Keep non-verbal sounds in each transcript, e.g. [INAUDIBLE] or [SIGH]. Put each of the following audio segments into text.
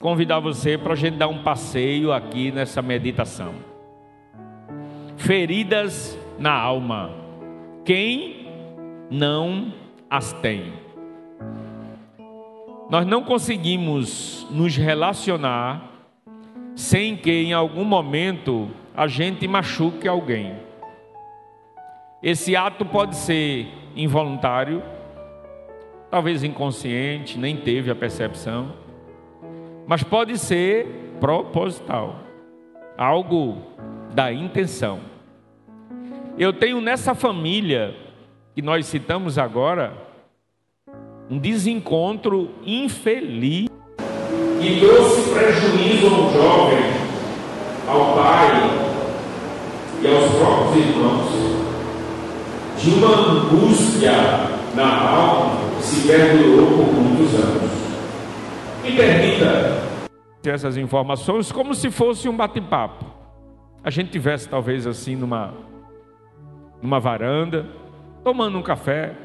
convidar você para a gente dar um passeio aqui nessa meditação. Feridas na alma. Quem não as tem? Nós não conseguimos nos relacionar sem que em algum momento a gente machuque alguém. Esse ato pode ser involuntário, talvez inconsciente, nem teve a percepção mas pode ser proposital, algo da intenção. Eu tenho nessa família que nós citamos agora um desencontro infeliz e trouxe prejuízo ao jovem, ao pai e aos próprios irmãos, de uma angústia na alma que se perdurou por muitos anos. Me permita essas informações como se fosse um bate-papo. A gente tivesse talvez assim numa numa varanda, tomando um café,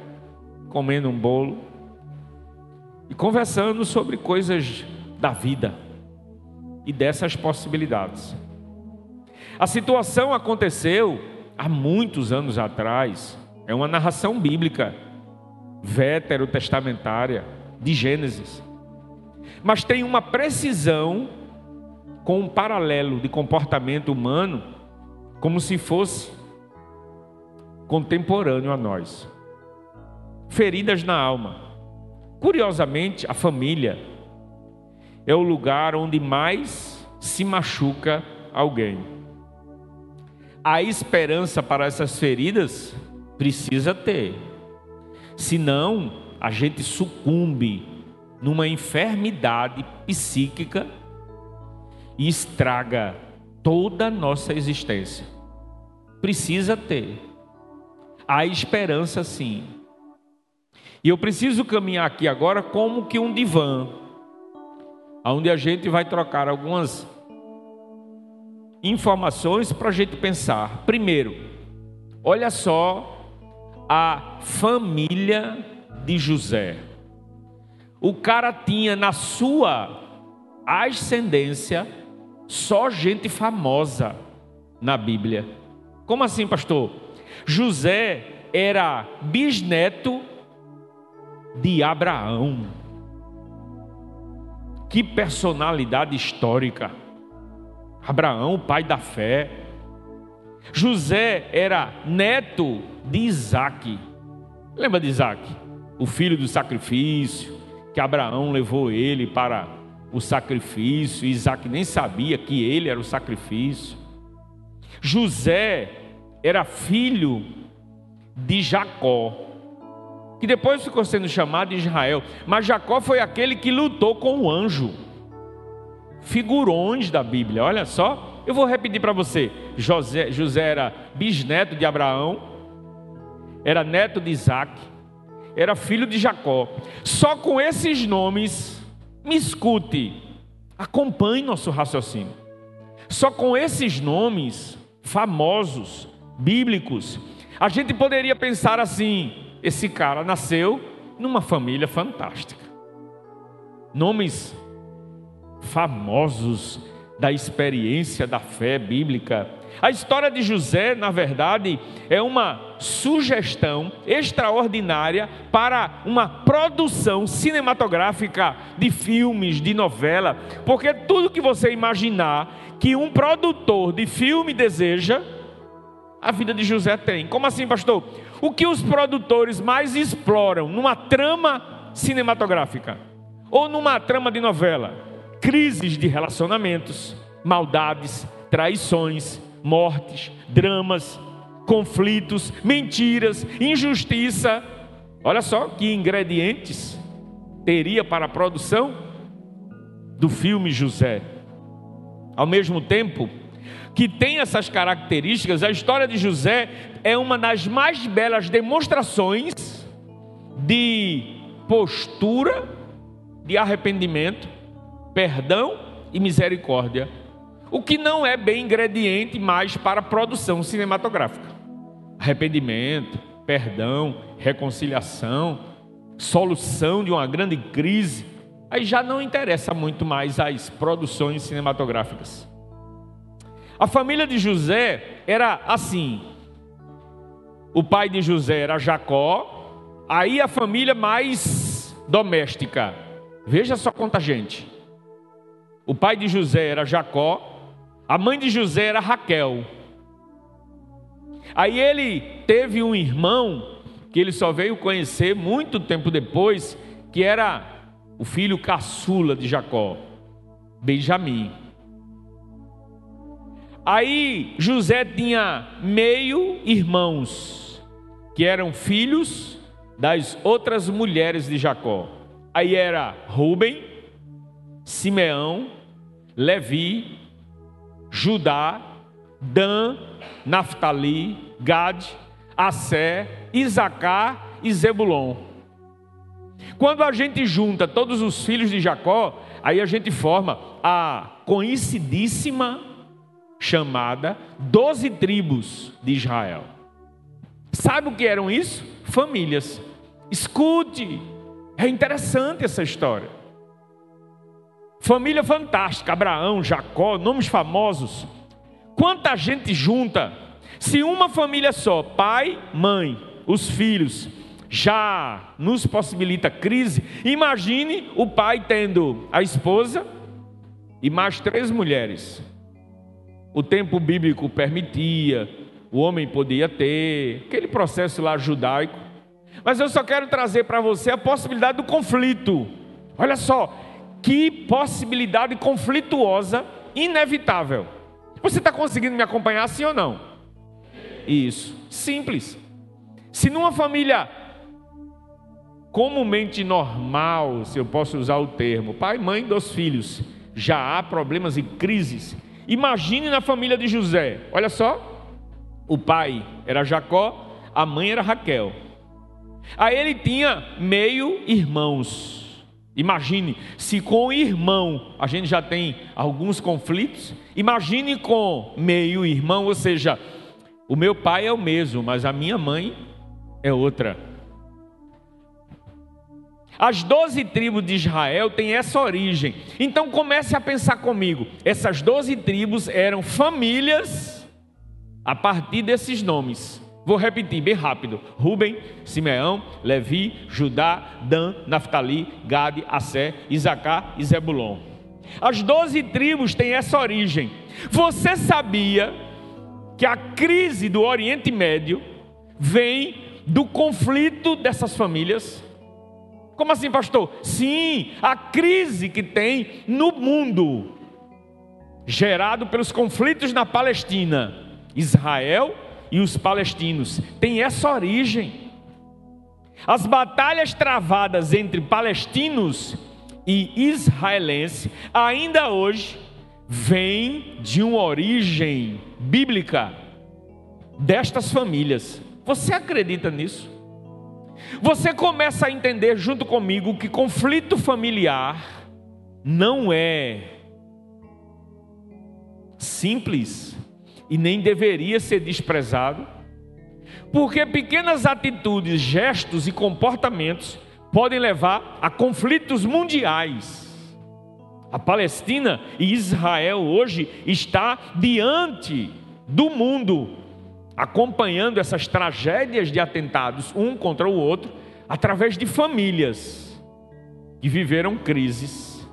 comendo um bolo e conversando sobre coisas da vida e dessas possibilidades. A situação aconteceu há muitos anos atrás. É uma narração bíblica, veterotestamentária, de Gênesis mas tem uma precisão com um paralelo de comportamento humano, como se fosse contemporâneo a nós. Feridas na alma. Curiosamente, a família é o lugar onde mais se machuca alguém. A esperança para essas feridas precisa ter. Senão, a gente sucumbe numa enfermidade psíquica e estraga toda a nossa existência. Precisa ter. Há esperança sim. E eu preciso caminhar aqui agora como que um divã, onde a gente vai trocar algumas informações para a gente pensar. Primeiro, olha só a família de José o cara tinha na sua ascendência só gente famosa na Bíblia. Como assim, pastor? José era bisneto de Abraão. Que personalidade histórica. Abraão, pai da fé. José era neto de Isaac. Lembra de Isaac? O filho do sacrifício, que Abraão levou ele para o sacrifício, Isaac nem sabia que ele era o sacrifício. José era filho de Jacó, que depois ficou sendo chamado de Israel, mas Jacó foi aquele que lutou com o anjo. Figurões da Bíblia, olha só. Eu vou repetir para você: José, José era bisneto de Abraão, era neto de Isaac, era filho de Jacó. Só com esses nomes, me escute, acompanhe nosso raciocínio. Só com esses nomes famosos, bíblicos, a gente poderia pensar assim: esse cara nasceu numa família fantástica. Nomes famosos da experiência da fé bíblica a história de José, na verdade, é uma sugestão extraordinária para uma produção cinematográfica de filmes, de novela, porque tudo que você imaginar que um produtor de filme deseja, a vida de José tem. Como assim, pastor? O que os produtores mais exploram numa trama cinematográfica ou numa trama de novela? Crises de relacionamentos, maldades, traições, mortes, dramas, conflitos, mentiras, injustiça. Olha só que ingredientes teria para a produção do filme José. Ao mesmo tempo que tem essas características, a história de José é uma das mais belas demonstrações de postura, de arrependimento, perdão e misericórdia o que não é bem ingrediente mais para a produção cinematográfica. Arrependimento, perdão, reconciliação, solução de uma grande crise. Aí já não interessa muito mais as produções cinematográficas. A família de José era assim: o pai de José era Jacó, aí a família mais doméstica. Veja só quanta gente. O pai de José era Jacó, a mãe de José era Raquel. Aí ele teve um irmão que ele só veio conhecer muito tempo depois, que era o filho caçula de Jacó, Benjamim. Aí José tinha meio irmãos, que eram filhos das outras mulheres de Jacó. Aí era Ruben, Simeão, Levi, Judá, Dan, Naftali, Gad, Assé, Isacar e Zebulon. Quando a gente junta todos os filhos de Jacó, aí a gente forma a conhecidíssima chamada doze tribos de Israel. Sabe o que eram isso? Famílias. Escute, é interessante essa história. Família fantástica, Abraão, Jacó, nomes famosos. Quanta gente junta. Se uma família só, pai, mãe, os filhos, já nos possibilita crise, imagine o pai tendo a esposa e mais três mulheres. O tempo bíblico permitia, o homem podia ter, aquele processo lá judaico. Mas eu só quero trazer para você a possibilidade do conflito. Olha só, que possibilidade conflituosa, inevitável. Você está conseguindo me acompanhar, sim ou não? Isso, simples. Se numa família comumente normal, se eu posso usar o termo, pai, mãe, dois filhos, já há problemas e crises. Imagine na família de José. Olha só, o pai era Jacó, a mãe era Raquel. Aí ele tinha meio irmãos. Imagine se com o irmão a gente já tem alguns conflitos. Imagine com meio irmão, ou seja, o meu pai é o mesmo, mas a minha mãe é outra. As doze tribos de Israel têm essa origem. Então comece a pensar comigo. Essas doze tribos eram famílias a partir desses nomes. Vou repetir bem rápido: Ruben, Simeão, Levi, Judá, Dan, Naftali, Gade, Assé, Isacar e Zebulon. As doze tribos têm essa origem. Você sabia que a crise do Oriente Médio vem do conflito dessas famílias? Como assim, pastor? Sim, a crise que tem no mundo, gerado pelos conflitos na Palestina, Israel e os palestinos tem essa origem. As batalhas travadas entre palestinos e israelenses ainda hoje vêm de uma origem bíblica destas famílias. Você acredita nisso? Você começa a entender junto comigo que conflito familiar não é simples e nem deveria ser desprezado, porque pequenas atitudes, gestos e comportamentos podem levar a conflitos mundiais. A Palestina e Israel hoje está diante do mundo, acompanhando essas tragédias de atentados um contra o outro, através de famílias que viveram crises.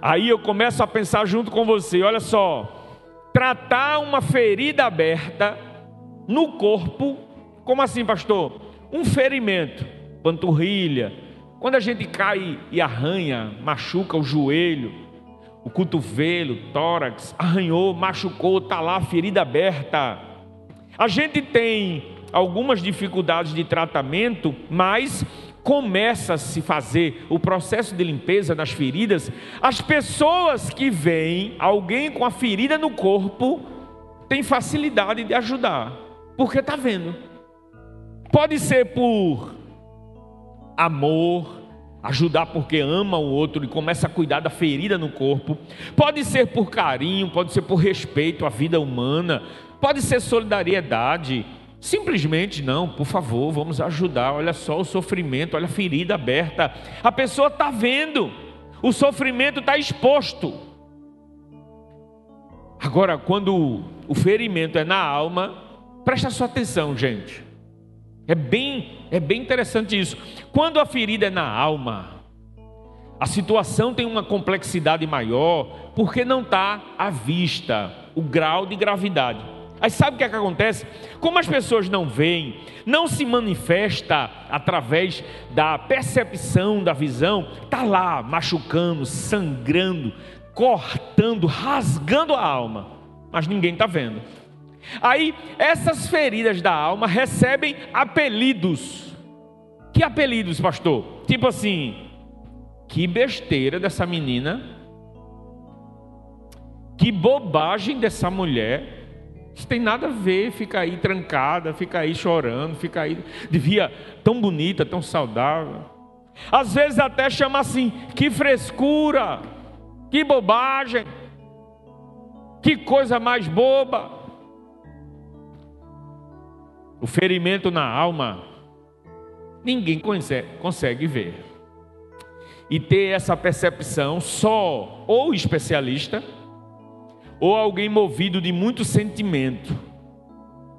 Aí eu começo a pensar junto com você, olha só, tratar uma ferida aberta no corpo, como assim, pastor? Um ferimento, panturrilha, quando a gente cai e arranha, machuca o joelho, o cotovelo, tórax, arranhou, machucou, está lá, ferida aberta. A gente tem algumas dificuldades de tratamento, mas começa a se fazer o processo de limpeza das feridas, as pessoas que veem alguém com a ferida no corpo têm facilidade de ajudar, porque está vendo. Pode ser por amor, ajudar porque ama o outro e começa a cuidar da ferida no corpo. Pode ser por carinho, pode ser por respeito à vida humana, pode ser solidariedade Simplesmente não, por favor, vamos ajudar. Olha só o sofrimento, olha a ferida aberta. A pessoa está vendo, o sofrimento está exposto. Agora, quando o ferimento é na alma, presta sua atenção, gente. É bem, é bem interessante isso. Quando a ferida é na alma, a situação tem uma complexidade maior, porque não está à vista o grau de gravidade. Aí sabe o que, é que acontece? Como as pessoas não veem, não se manifesta através da percepção da visão, está lá machucando, sangrando, cortando, rasgando a alma, mas ninguém está vendo. Aí essas feridas da alma recebem apelidos. Que apelidos, pastor? Tipo assim, que besteira dessa menina, que bobagem dessa mulher. Isso tem nada a ver, fica aí trancada, fica aí chorando, fica aí, devia tão bonita, tão saudável. Às vezes até chama assim, que frescura, que bobagem, que coisa mais boba. O ferimento na alma, ninguém consegue ver. E ter essa percepção só ou especialista, ou alguém movido de muito sentimento,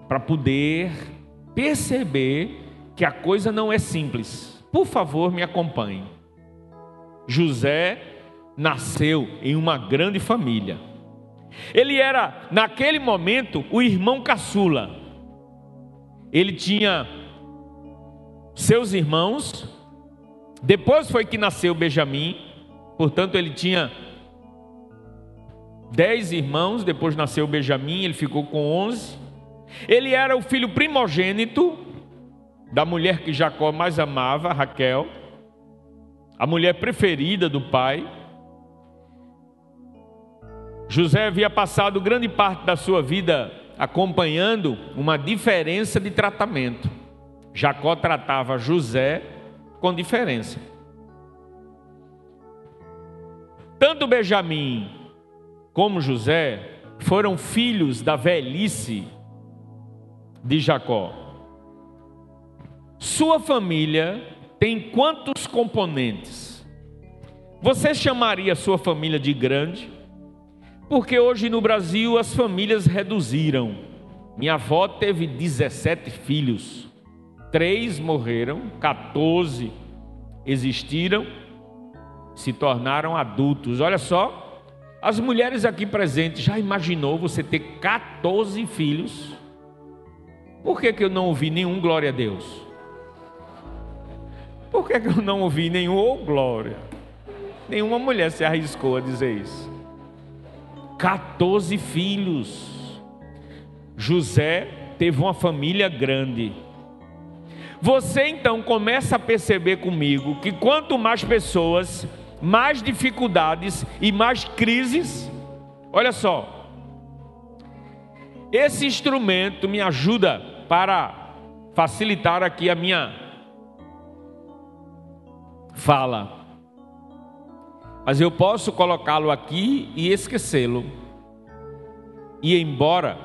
para poder perceber que a coisa não é simples. Por favor, me acompanhe. José nasceu em uma grande família. Ele era, naquele momento, o irmão caçula ele tinha seus irmãos, depois foi que nasceu Benjamim, portanto ele tinha dez irmãos, depois nasceu Benjamim, ele ficou com onze. Ele era o filho primogênito da mulher que Jacó mais amava, Raquel, a mulher preferida do pai. José havia passado grande parte da sua vida acompanhando uma diferença de tratamento. Jacó tratava José com diferença. Tanto Benjamim como José foram filhos da velhice de Jacó. Sua família tem quantos componentes? Você chamaria sua família de grande? Porque hoje no Brasil as famílias reduziram. Minha avó teve 17 filhos, três morreram, 14 existiram, se tornaram adultos. Olha só, as mulheres aqui presentes, já imaginou você ter 14 filhos? Por que, que eu não ouvi nenhum glória a Deus? Por que, que eu não ouvi nenhum oh, glória? Nenhuma mulher se arriscou a dizer isso. 14 filhos. José teve uma família grande. Você então começa a perceber comigo que quanto mais pessoas, mais dificuldades e mais crises. Olha só, esse instrumento me ajuda para facilitar aqui a minha fala. Mas eu posso colocá-lo aqui e esquecê-lo, e embora,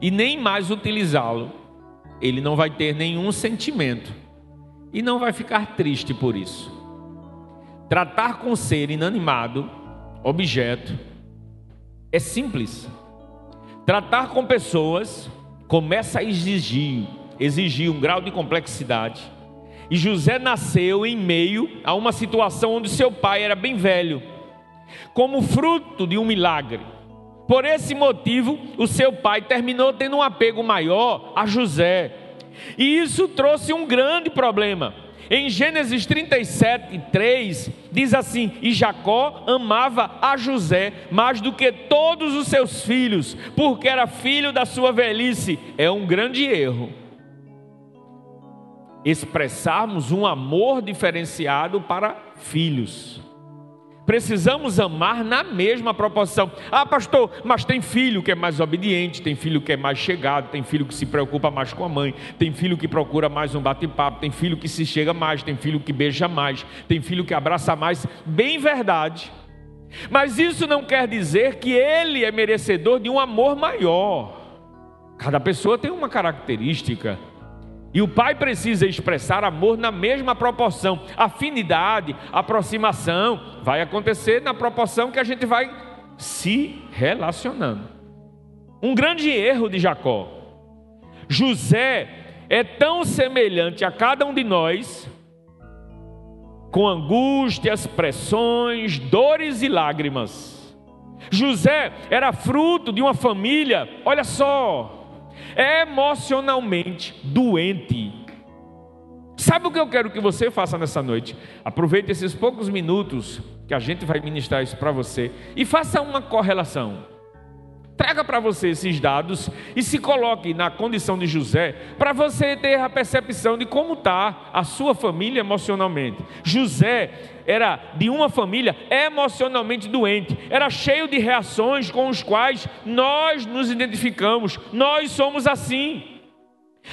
e nem mais utilizá-lo, ele não vai ter nenhum sentimento. E não vai ficar triste por isso. Tratar com ser inanimado, objeto, é simples. Tratar com pessoas começa a exigir, exigir um grau de complexidade e José nasceu em meio a uma situação onde seu pai era bem velho, como fruto de um milagre. Por esse motivo, o seu pai terminou tendo um apego maior a José. E isso trouxe um grande problema. Em Gênesis 37, 3, diz assim: E Jacó amava a José mais do que todos os seus filhos, porque era filho da sua velhice. É um grande erro expressarmos um amor diferenciado para filhos. Precisamos amar na mesma proporção. Ah, pastor, mas tem filho que é mais obediente, tem filho que é mais chegado, tem filho que se preocupa mais com a mãe, tem filho que procura mais um bate-papo, tem filho que se chega mais, tem filho que beija mais, tem filho que abraça mais. Bem verdade. Mas isso não quer dizer que ele é merecedor de um amor maior. Cada pessoa tem uma característica. E o pai precisa expressar amor na mesma proporção. Afinidade, aproximação, vai acontecer na proporção que a gente vai se relacionando. Um grande erro de Jacó. José é tão semelhante a cada um de nós, com angústias, pressões, dores e lágrimas. José era fruto de uma família, olha só, emocionalmente doente. Sabe o que eu quero que você faça nessa noite? Aproveite esses poucos minutos que a gente vai ministrar isso para você e faça uma correlação. Traga para você esses dados e se coloque na condição de José para você ter a percepção de como está a sua família emocionalmente. José era de uma família emocionalmente doente, era cheio de reações com os quais nós nos identificamos, nós somos assim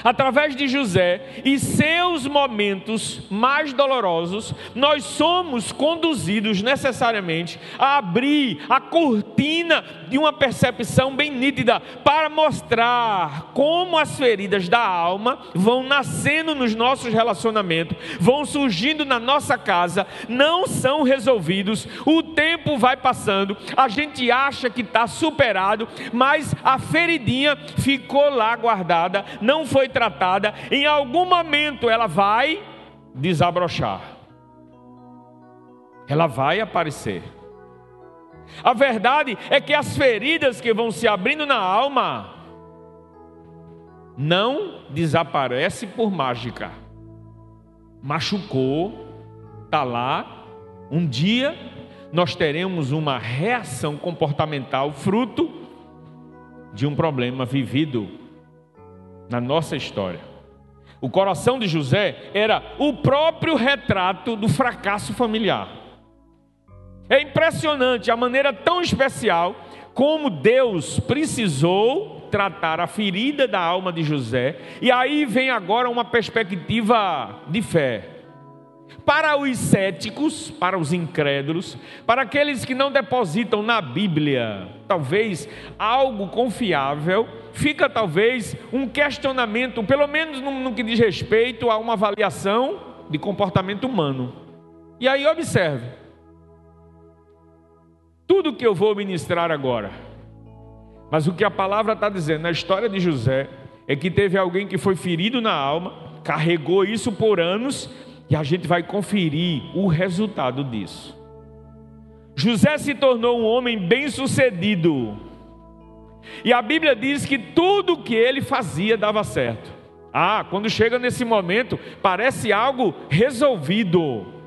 através de José e seus momentos mais dolorosos, nós somos conduzidos necessariamente a abrir a cortina de uma percepção bem nítida para mostrar como as feridas da alma vão nascendo nos nossos relacionamentos, vão surgindo na nossa casa, não são resolvidos, o tempo vai passando, a gente acha que está superado, mas a feridinha ficou lá guardada, não foi tratada, em algum momento ela vai desabrochar. Ela vai aparecer. A verdade é que as feridas que vão se abrindo na alma não desaparece por mágica. Machucou, está lá. Um dia nós teremos uma reação comportamental fruto de um problema vivido na nossa história. O coração de José era o próprio retrato do fracasso familiar. É impressionante a maneira tão especial como Deus precisou tratar a ferida da alma de José, e aí vem agora uma perspectiva de fé. Para os céticos, para os incrédulos, para aqueles que não depositam na Bíblia, talvez algo confiável, fica talvez um questionamento, pelo menos no, no que diz respeito a uma avaliação de comportamento humano. E aí observe, tudo que eu vou ministrar agora, mas o que a palavra está dizendo na história de José é que teve alguém que foi ferido na alma, carregou isso por anos, e a gente vai conferir o resultado disso. José se tornou um homem bem-sucedido. E a Bíblia diz que tudo que ele fazia dava certo. Ah, quando chega nesse momento, parece algo resolvido.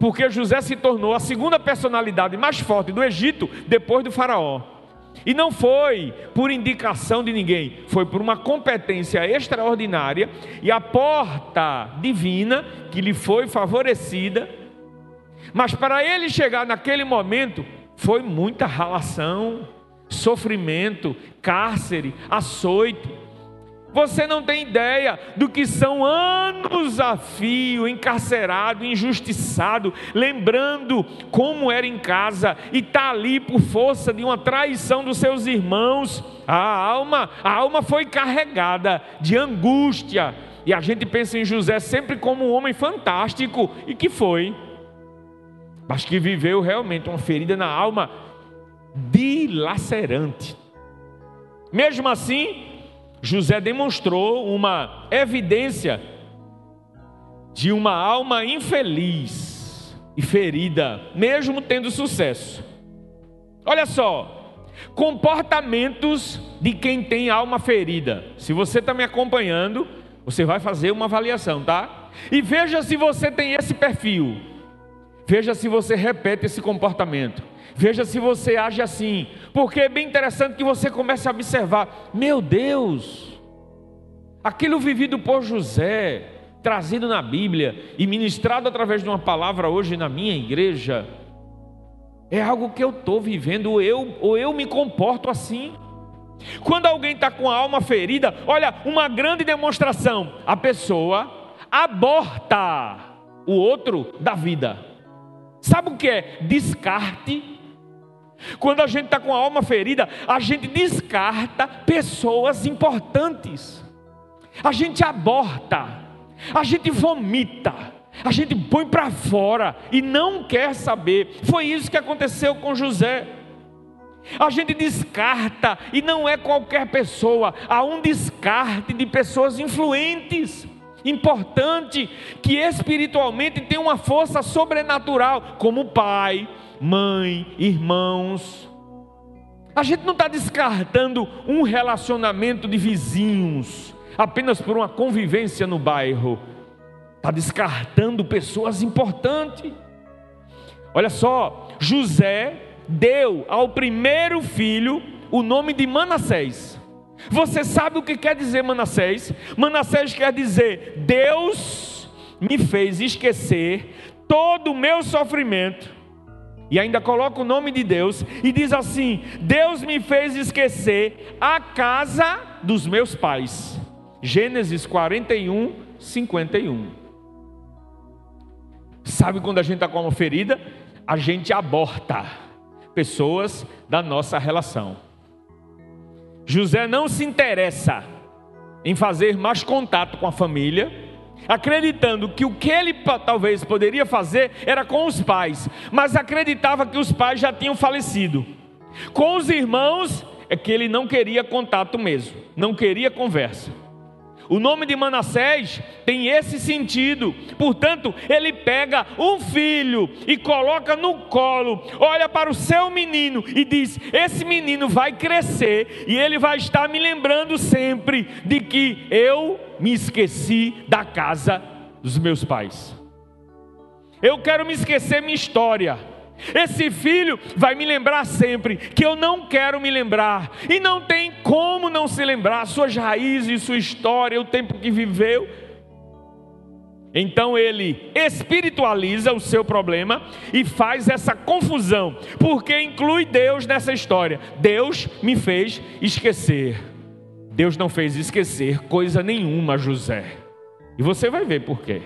Porque José se tornou a segunda personalidade mais forte do Egito depois do Faraó. E não foi por indicação de ninguém, foi por uma competência extraordinária e a porta divina que lhe foi favorecida. Mas para ele chegar naquele momento, foi muita ralação, sofrimento, cárcere, açoite. Você não tem ideia do que são anos a fio, encarcerado, injustiçado, lembrando como era em casa e está ali por força de uma traição dos seus irmãos. A alma, a alma foi carregada de angústia. E a gente pensa em José sempre como um homem fantástico, e que foi, mas que viveu realmente uma ferida na alma dilacerante. Mesmo assim, José demonstrou uma evidência de uma alma infeliz e ferida, mesmo tendo sucesso. Olha só, comportamentos de quem tem alma ferida. Se você está me acompanhando, você vai fazer uma avaliação, tá? E veja se você tem esse perfil. Veja se você repete esse comportamento. Veja se você age assim, porque é bem interessante que você comece a observar: meu Deus, aquilo vivido por José, trazido na Bíblia e ministrado através de uma palavra hoje na minha igreja, é algo que eu estou vivendo, ou eu, ou eu me comporto assim. Quando alguém está com a alma ferida, olha, uma grande demonstração: a pessoa aborta o outro da vida. Sabe o que é descarte? Quando a gente está com a alma ferida, a gente descarta pessoas importantes, a gente aborta, a gente vomita, a gente põe para fora e não quer saber. Foi isso que aconteceu com José. A gente descarta e não é qualquer pessoa, há um descarte de pessoas influentes, importante, que espiritualmente tem uma força sobrenatural, como pai, mãe, irmãos. A gente não está descartando um relacionamento de vizinhos apenas por uma convivência no bairro, está descartando pessoas importantes. Olha só, José deu ao primeiro filho o nome de Manassés. Você sabe o que quer dizer Manassés? Manassés quer dizer: Deus me fez esquecer todo o meu sofrimento. E ainda coloca o nome de Deus e diz assim: Deus me fez esquecer a casa dos meus pais. Gênesis 41, 51. Sabe quando a gente está com uma ferida? A gente aborta pessoas da nossa relação. José não se interessa em fazer mais contato com a família, acreditando que o que ele talvez poderia fazer era com os pais, mas acreditava que os pais já tinham falecido. Com os irmãos é que ele não queria contato mesmo, não queria conversa. O nome de Manassés tem esse sentido. Portanto, ele pega um filho e coloca no colo, olha para o seu menino e diz: Esse menino vai crescer e ele vai estar me lembrando sempre de que eu me esqueci da casa dos meus pais. Eu quero me esquecer minha história. Esse filho vai me lembrar sempre que eu não quero me lembrar, e não tem como não se lembrar suas raízes, sua história, o tempo que viveu. Então ele espiritualiza o seu problema e faz essa confusão, porque inclui Deus nessa história. Deus me fez esquecer. Deus não fez esquecer coisa nenhuma José. E você vai ver por quê.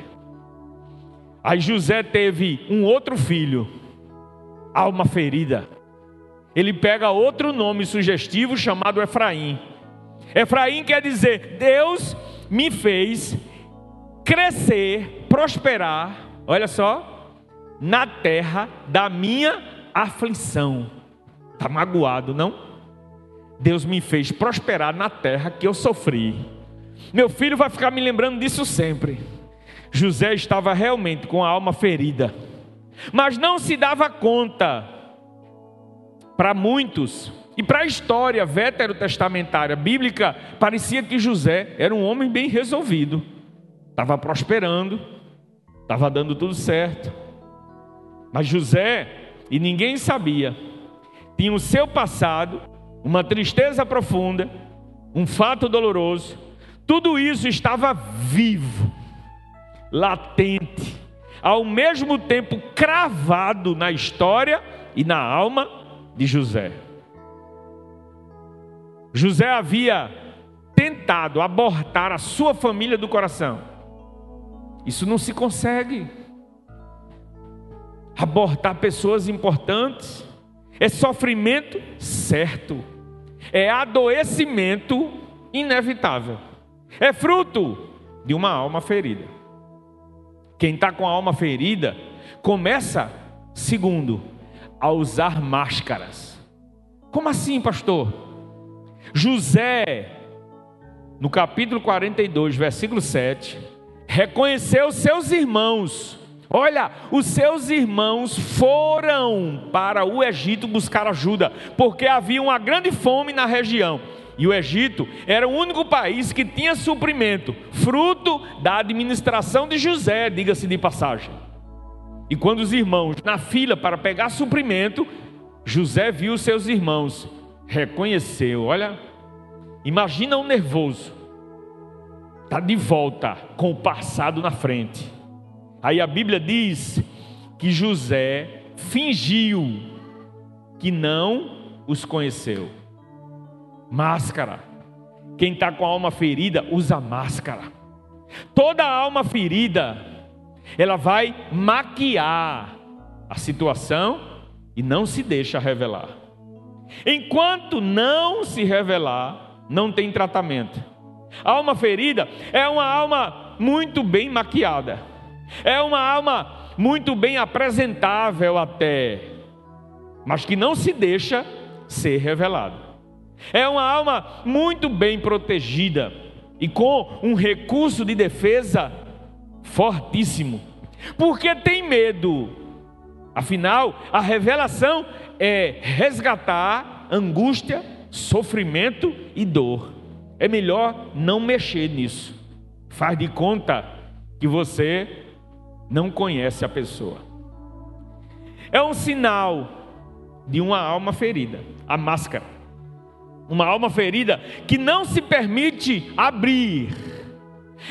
Aí José teve um outro filho, alma ferida. Ele pega outro nome sugestivo chamado Efraim. Efraim quer dizer: Deus me fez crescer, prosperar, olha só, na terra da minha aflição. Está magoado, não? Deus me fez prosperar na terra que eu sofri. Meu filho vai ficar me lembrando disso sempre. José estava realmente com a alma ferida mas não se dava conta. Para muitos, e para a história veterotestamentária bíblica, parecia que José era um homem bem resolvido, estava prosperando, estava dando tudo certo. Mas José, e ninguém sabia, tinha o seu passado, uma tristeza profunda, um fato doloroso, tudo isso estava vivo, latente, ao mesmo tempo cravado na história e na alma de José. José havia tentado abortar a sua família do coração. Isso não se consegue. Abortar pessoas importantes é sofrimento certo, é adoecimento inevitável, é fruto de uma alma ferida. Quem está com a alma ferida começa, segundo, a usar máscaras. Como assim, pastor? José, no capítulo 42, versículo 7, reconheceu seus irmãos. Olha, os seus irmãos foram para o Egito buscar ajuda, porque havia uma grande fome na região. E o Egito era o único país que tinha suprimento, fruto da administração de José, diga-se de passagem. E quando os irmãos na fila para pegar suprimento, José viu seus irmãos, reconheceu, olha, imagina um nervoso, está de volta com o passado na frente. Aí a Bíblia diz que José fingiu que não os conheceu. Máscara. Quem está com a alma ferida, usa máscara. Toda alma ferida, ela vai maquiar a situação e não se deixa revelar. Enquanto não se revelar, não tem tratamento. A alma ferida é uma alma muito bem maquiada, é uma alma muito bem apresentável até, mas que não se deixa ser revelada. É uma alma muito bem protegida e com um recurso de defesa fortíssimo, porque tem medo. Afinal, a revelação é resgatar angústia, sofrimento e dor. É melhor não mexer nisso. Faz de conta que você não conhece a pessoa. É um sinal de uma alma ferida, a máscara. Uma alma ferida que não se permite abrir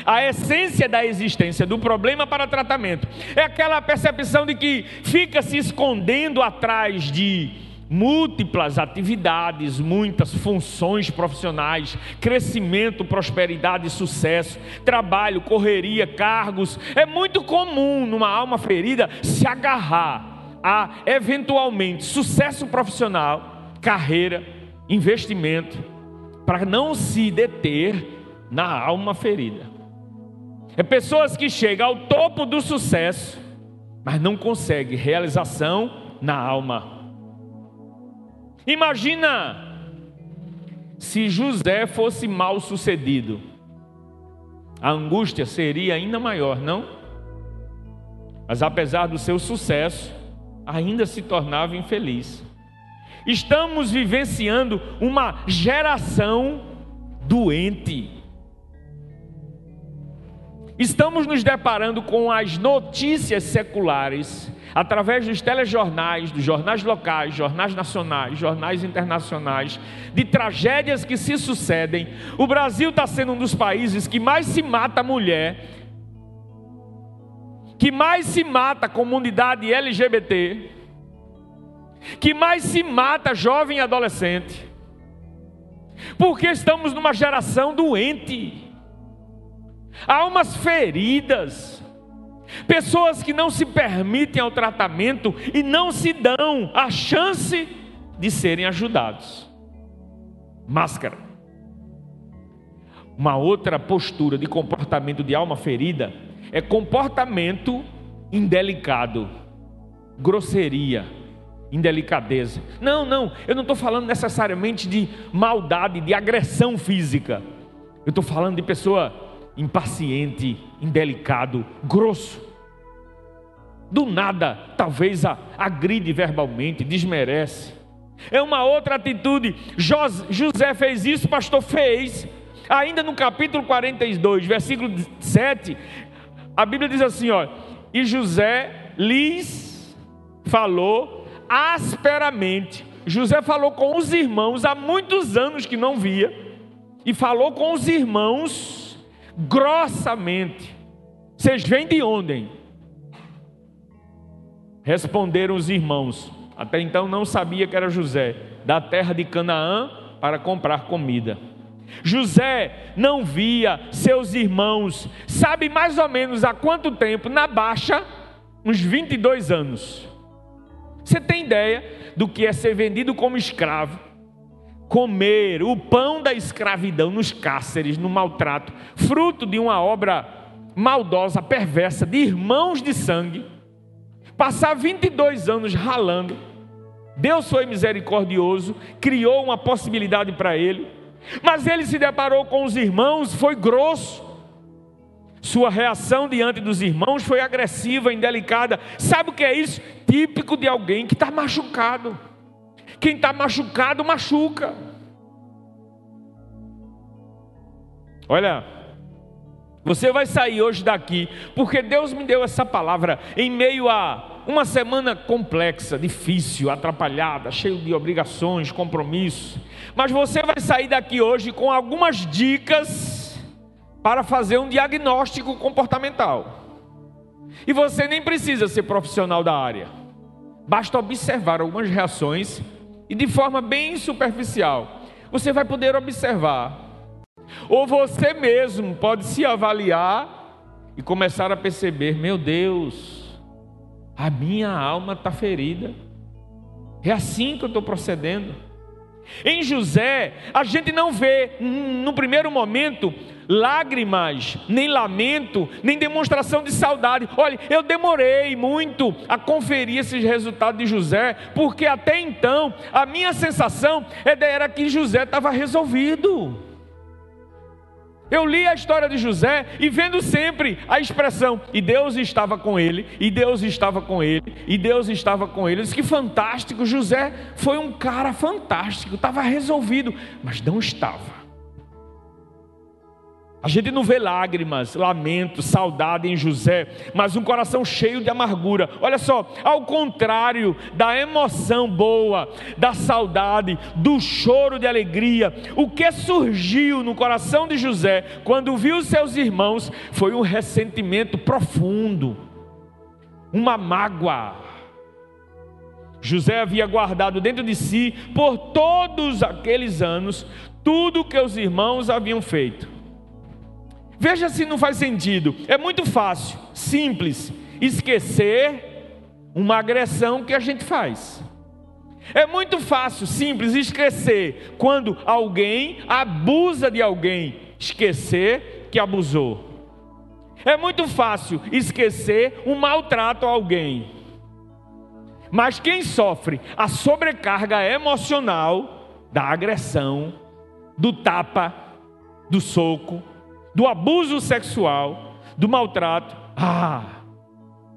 a essência da existência do problema para tratamento. É aquela percepção de que fica se escondendo atrás de múltiplas atividades, muitas funções profissionais, crescimento, prosperidade, sucesso, trabalho, correria, cargos. É muito comum numa alma ferida se agarrar a eventualmente sucesso profissional, carreira, investimento, para não se deter na alma ferida. É pessoas que chegam ao topo do sucesso, mas não conseguem realização na alma Imagina se José fosse mal sucedido, a angústia seria ainda maior, não? Mas apesar do seu sucesso, ainda se tornava infeliz. Estamos vivenciando uma geração doente. Estamos nos deparando com as notícias seculares através dos telejornais, dos jornais locais, jornais nacionais, jornais internacionais, de tragédias que se sucedem. O Brasil está sendo um dos países que mais se mata mulher, que mais se mata comunidade LGBT, que mais se mata jovem e adolescente, porque estamos numa geração doente, almas feridas, Pessoas que não se permitem ao tratamento e não se dão a chance de serem ajudados. Máscara. Uma outra postura de comportamento de alma ferida é comportamento indelicado, grosseria, indelicadeza. Não, não, eu não estou falando necessariamente de maldade, de agressão física. Eu estou falando de pessoa impaciente, indelicado, grosso. Do nada, talvez a, agride verbalmente, desmerece. É uma outra atitude. José fez isso, pastor fez. Ainda no capítulo 42, versículo 7, a Bíblia diz assim: ó, e José lhes falou asperamente. José falou com os irmãos há muitos anos que não via, e falou com os irmãos grossamente: Vocês vêm de onde? Responderam os irmãos, até então não sabia que era José, da terra de Canaã para comprar comida. José não via seus irmãos, sabe mais ou menos há quanto tempo? Na baixa, uns 22 anos. Você tem ideia do que é ser vendido como escravo? Comer o pão da escravidão nos cárceres, no maltrato, fruto de uma obra maldosa, perversa, de irmãos de sangue, passar 22 anos ralando. Deus foi misericordioso, criou uma possibilidade para ele, mas ele se deparou com os irmãos, foi grosso. Sua reação diante dos irmãos foi agressiva, indelicada. Sabe o que é isso? Típico de alguém que está machucado. Quem está machucado, machuca. Olha, você vai sair hoje daqui, porque Deus me deu essa palavra em meio a uma semana complexa, difícil, atrapalhada, cheio de obrigações, compromissos. Mas você vai sair daqui hoje com algumas dicas para fazer um diagnóstico comportamental. E você nem precisa ser profissional da área. Basta observar algumas reações e de forma bem superficial, você vai poder observar. Ou você mesmo pode se avaliar e começar a perceber: meu Deus, a minha alma está ferida. É assim que eu estou procedendo. Em José, a gente não vê, no primeiro momento, lágrimas, nem lamento, nem demonstração de saudade. Olha, eu demorei muito a conferir esses resultados de José, porque até então a minha sensação era que José estava resolvido. Eu li a história de José e vendo sempre a expressão, e Deus estava com ele, e Deus estava com ele, e Deus estava com ele. Eu disse que fantástico, José foi um cara fantástico, estava resolvido, mas não estava. A gente não vê lágrimas, lamento, saudade em José, mas um coração cheio de amargura. Olha só, ao contrário da emoção boa, da saudade, do choro de alegria, o que surgiu no coração de José quando viu seus irmãos foi um ressentimento profundo, uma mágoa. José havia guardado dentro de si, por todos aqueles anos, tudo o que os irmãos haviam feito. Veja se não faz sentido. É muito fácil, simples, esquecer uma agressão que a gente faz. É muito fácil, simples, esquecer quando alguém abusa de alguém, esquecer que abusou. É muito fácil esquecer um maltrato a alguém. Mas quem sofre a sobrecarga emocional da agressão, do tapa, do soco, do abuso sexual, do maltrato. Ah,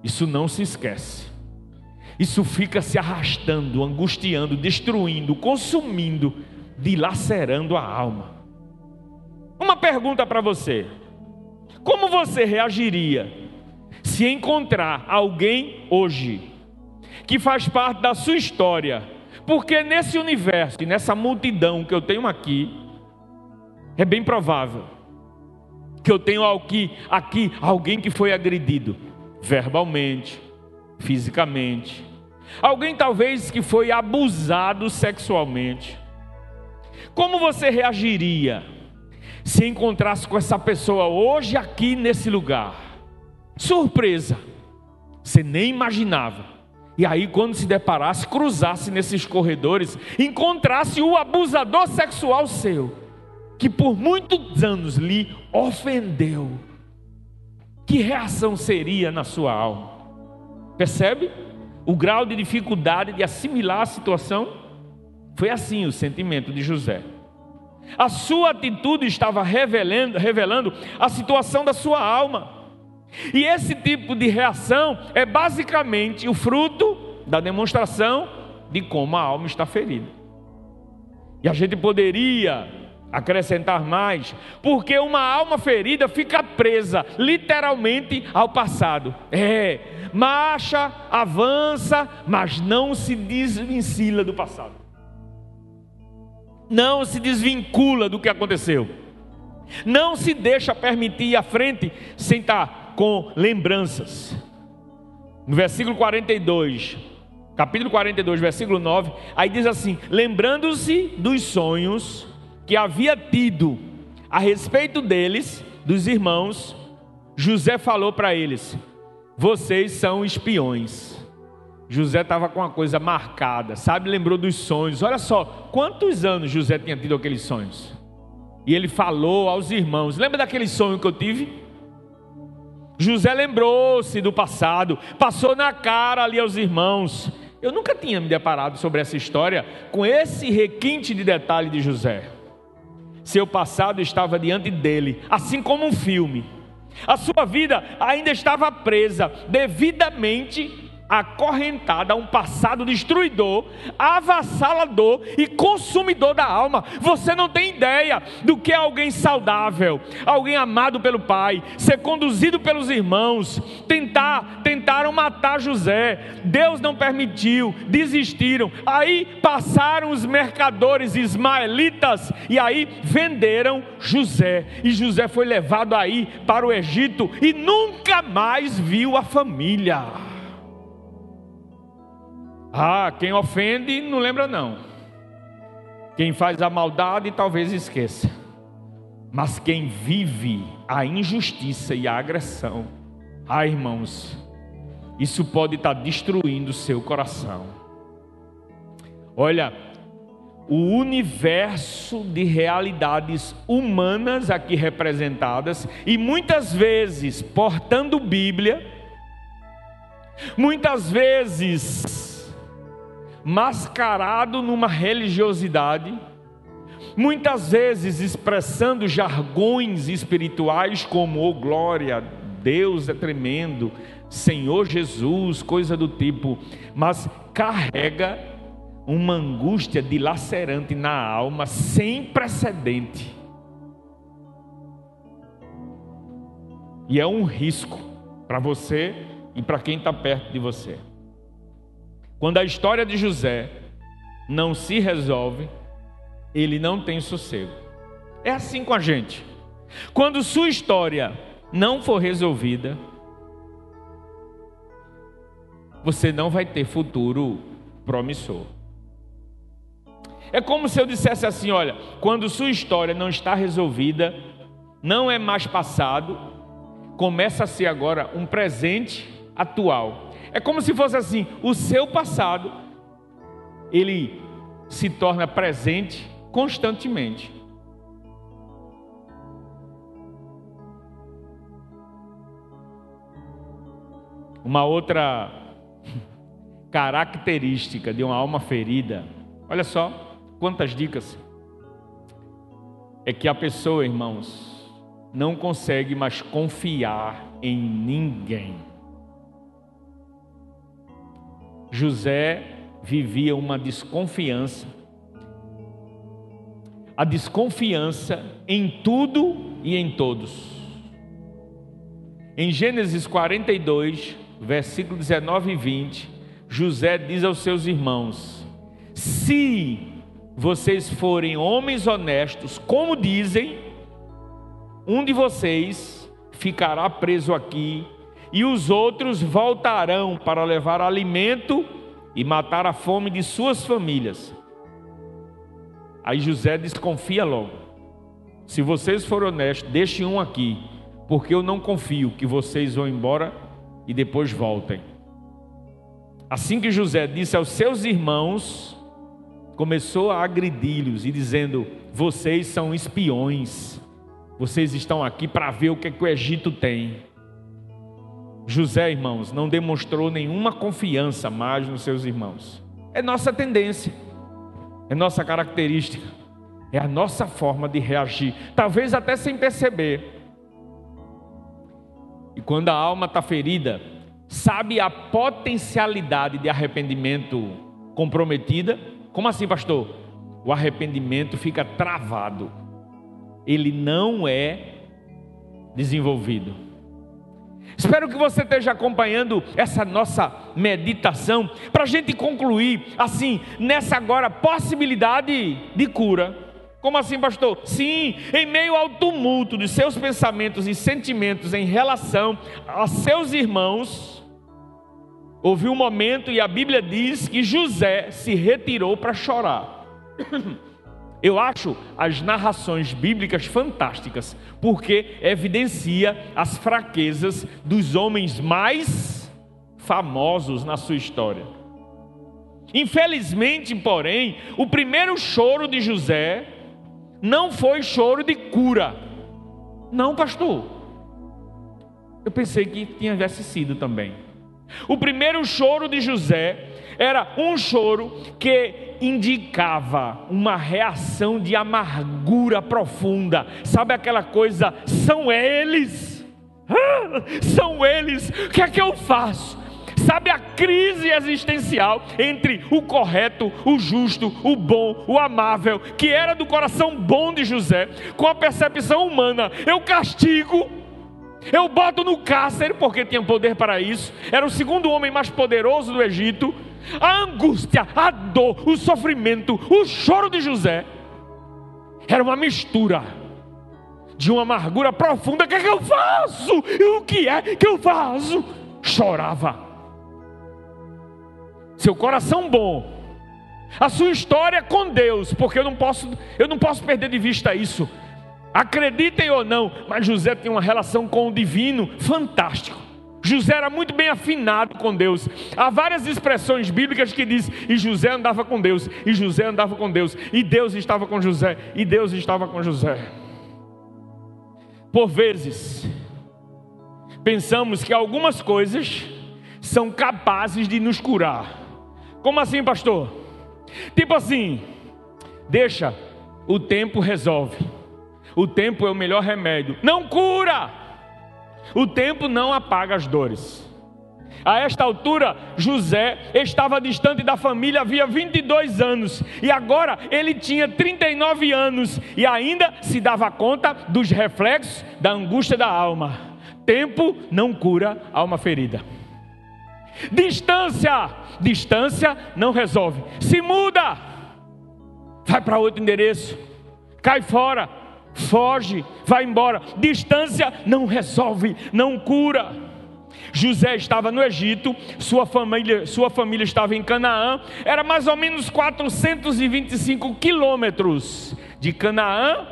isso não se esquece. Isso fica se arrastando, angustiando, destruindo, consumindo, dilacerando a alma. Uma pergunta para você: como você reagiria se encontrar alguém hoje que faz parte da sua história? Porque nesse universo nessa multidão que eu tenho aqui, é bem provável que eu tenho aqui, aqui alguém que foi agredido verbalmente, fisicamente, alguém talvez que foi abusado sexualmente. Como você reagiria se encontrasse com essa pessoa hoje aqui nesse lugar? Surpresa, você nem imaginava. E aí, quando se deparasse, cruzasse nesses corredores, encontrasse o abusador sexual seu que por muitos anos lhe ofendeu, que reação seria na sua alma? Percebe o grau de dificuldade de assimilar a situação? Foi assim o sentimento de José. A sua atitude estava revelando, revelando a situação da sua alma. E esse tipo de reação é basicamente o fruto da demonstração de como a alma está ferida. E a gente poderia acrescentar mais, porque uma alma ferida fica presa literalmente ao passado. É, marcha, avança, mas não se desvincula do passado. Não se desvincula do que aconteceu. Não se deixa permitir ir à frente sem estar com lembranças. No versículo 42, capítulo 42, versículo 9, aí diz assim: lembrando-se dos sonhos que havia tido a respeito deles, dos irmãos, José falou para eles: Vocês são espiões. José estava com uma coisa marcada, sabe? Lembrou dos sonhos. Olha só, quantos anos José tinha tido aqueles sonhos? E ele falou aos irmãos: Lembra daquele sonho que eu tive? José lembrou-se do passado, passou na cara ali aos irmãos. Eu nunca tinha me deparado sobre essa história com esse requinte de detalhe de José. Seu passado estava diante dele, assim como um filme. A sua vida ainda estava presa, devidamente acorrentada a um passado destruidor, avassalador e consumidor da alma. Você não tem ideia do que é alguém saudável, alguém amado pelo Pai, ser conduzido pelos irmãos, tentar, tentaram matar José. Deus não permitiu, desistiram. Aí passaram os mercadores ismaelitas e aí venderam José. E José foi levado aí para o Egito e nunca mais viu a família. Ah, quem ofende não lembra não. Quem faz a maldade talvez esqueça. Mas quem vive a injustiça e a agressão, ah, irmãos, isso pode estar destruindo o seu coração. Olha, o universo de realidades humanas aqui representadas e muitas vezes portando Bíblia, muitas vezes mascarado numa religiosidade, muitas vezes expressando jargões espirituais como oh glória, Deus é tremendo, Senhor Jesus, coisa do tipo, mas carrega uma angústia dilacerante na alma sem precedente. E é um risco para você e para quem está perto de você. Quando a história de José não se resolve, ele não tem sossego. É assim com a gente. Quando sua história não for resolvida, você não vai ter futuro promissor. É como se eu dissesse assim: olha, quando sua história não está resolvida, não é mais passado, começa a ser agora um presente atual. É como se fosse assim: o seu passado, ele se torna presente constantemente. Uma outra [LAUGHS] característica de uma alma ferida, olha só, Quantas dicas? É que a pessoa, irmãos, não consegue mais confiar em ninguém. José vivia uma desconfiança, a desconfiança em tudo e em todos. Em Gênesis 42, versículo 19 e 20, José diz aos seus irmãos: Se vocês forem homens honestos, como dizem, um de vocês ficará preso aqui e os outros voltarão para levar alimento e matar a fome de suas famílias. Aí José desconfia logo: se vocês forem honestos, deixem um aqui, porque eu não confio que vocês vão embora e depois voltem. Assim que José disse aos seus irmãos, começou a agredi-los e dizendo: Vocês são espiões, vocês estão aqui para ver o que, é que o Egito tem. José, irmãos, não demonstrou nenhuma confiança mais nos seus irmãos. É nossa tendência, é nossa característica, é a nossa forma de reagir, talvez até sem perceber. E quando a alma está ferida, sabe a potencialidade de arrependimento comprometida? Como assim, pastor? O arrependimento fica travado, ele não é desenvolvido. Espero que você esteja acompanhando essa nossa meditação para a gente concluir assim nessa agora possibilidade de cura. Como assim, pastor? Sim, em meio ao tumulto de seus pensamentos e sentimentos em relação a seus irmãos, Houve um momento e a Bíblia diz que José se retirou para chorar. [COUGHS] Eu acho as narrações bíblicas fantásticas, porque evidencia as fraquezas dos homens mais famosos na sua história. Infelizmente, porém, o primeiro choro de José não foi choro de cura. Não, pastor. Eu pensei que tivesse sido também. O primeiro choro de José era um choro que indicava uma reação de amargura profunda. Sabe aquela coisa? São eles, ah, são eles, o que é que eu faço? Sabe a crise existencial entre o correto, o justo, o bom, o amável, que era do coração bom de José, com a percepção humana. Eu castigo, eu boto no cárcere, porque tinha poder para isso. Era o segundo homem mais poderoso do Egito. A angústia, a dor, o sofrimento, o choro de José era uma mistura de uma amargura profunda. O que é que eu faço? o que é que eu faço? Chorava. Seu coração bom, a sua história com Deus, porque eu não posso, eu não posso perder de vista isso. Acreditem ou não, mas José tem uma relação com o divino fantástico. José era muito bem afinado com Deus. Há várias expressões bíblicas que diz: "E José andava com Deus, e José andava com Deus, e Deus estava com José, e Deus estava com José". Por vezes, pensamos que algumas coisas são capazes de nos curar. Como assim, pastor? Tipo assim, deixa, o tempo resolve. O tempo é o melhor remédio. Não cura! O tempo não apaga as dores. A esta altura, José estava distante da família havia 22 anos e agora ele tinha 39 anos e ainda se dava conta dos reflexos da angústia da alma. Tempo não cura alma ferida. Distância, distância não resolve. Se muda, vai para outro endereço, cai fora, foge, vai embora. Distância não resolve, não cura. José estava no Egito, sua família, sua família estava em Canaã, era mais ou menos 425 quilômetros de Canaã